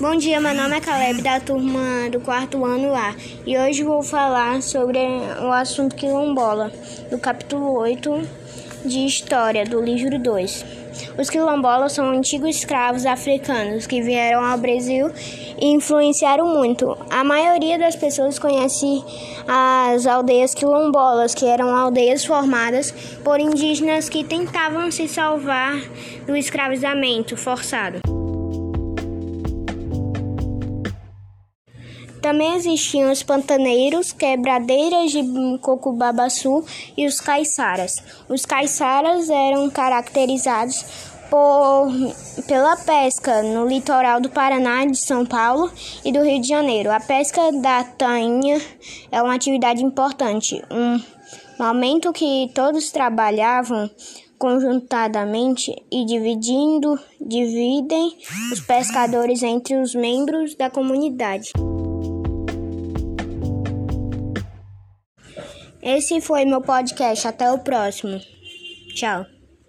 Bom dia, meu nome é Caleb, da turma do quarto ano A, e hoje vou falar sobre o assunto quilombola, do capítulo 8 de História, do livro 2. Os quilombolas são antigos escravos africanos que vieram ao Brasil e influenciaram muito. A maioria das pessoas conhece as aldeias quilombolas, que eram aldeias formadas por indígenas que tentavam se salvar do escravizamento forçado. Também existiam os pantaneiros, quebradeiras de coco-babaçu e os caiçaras. Os caiçaras eram caracterizados por, pela pesca no litoral do Paraná, de São Paulo e do Rio de Janeiro. A pesca da tainha é uma atividade importante, um momento que todos trabalhavam conjuntadamente e dividindo, dividem os pescadores entre os membros da comunidade. Esse foi meu podcast. Até o próximo. Tchau.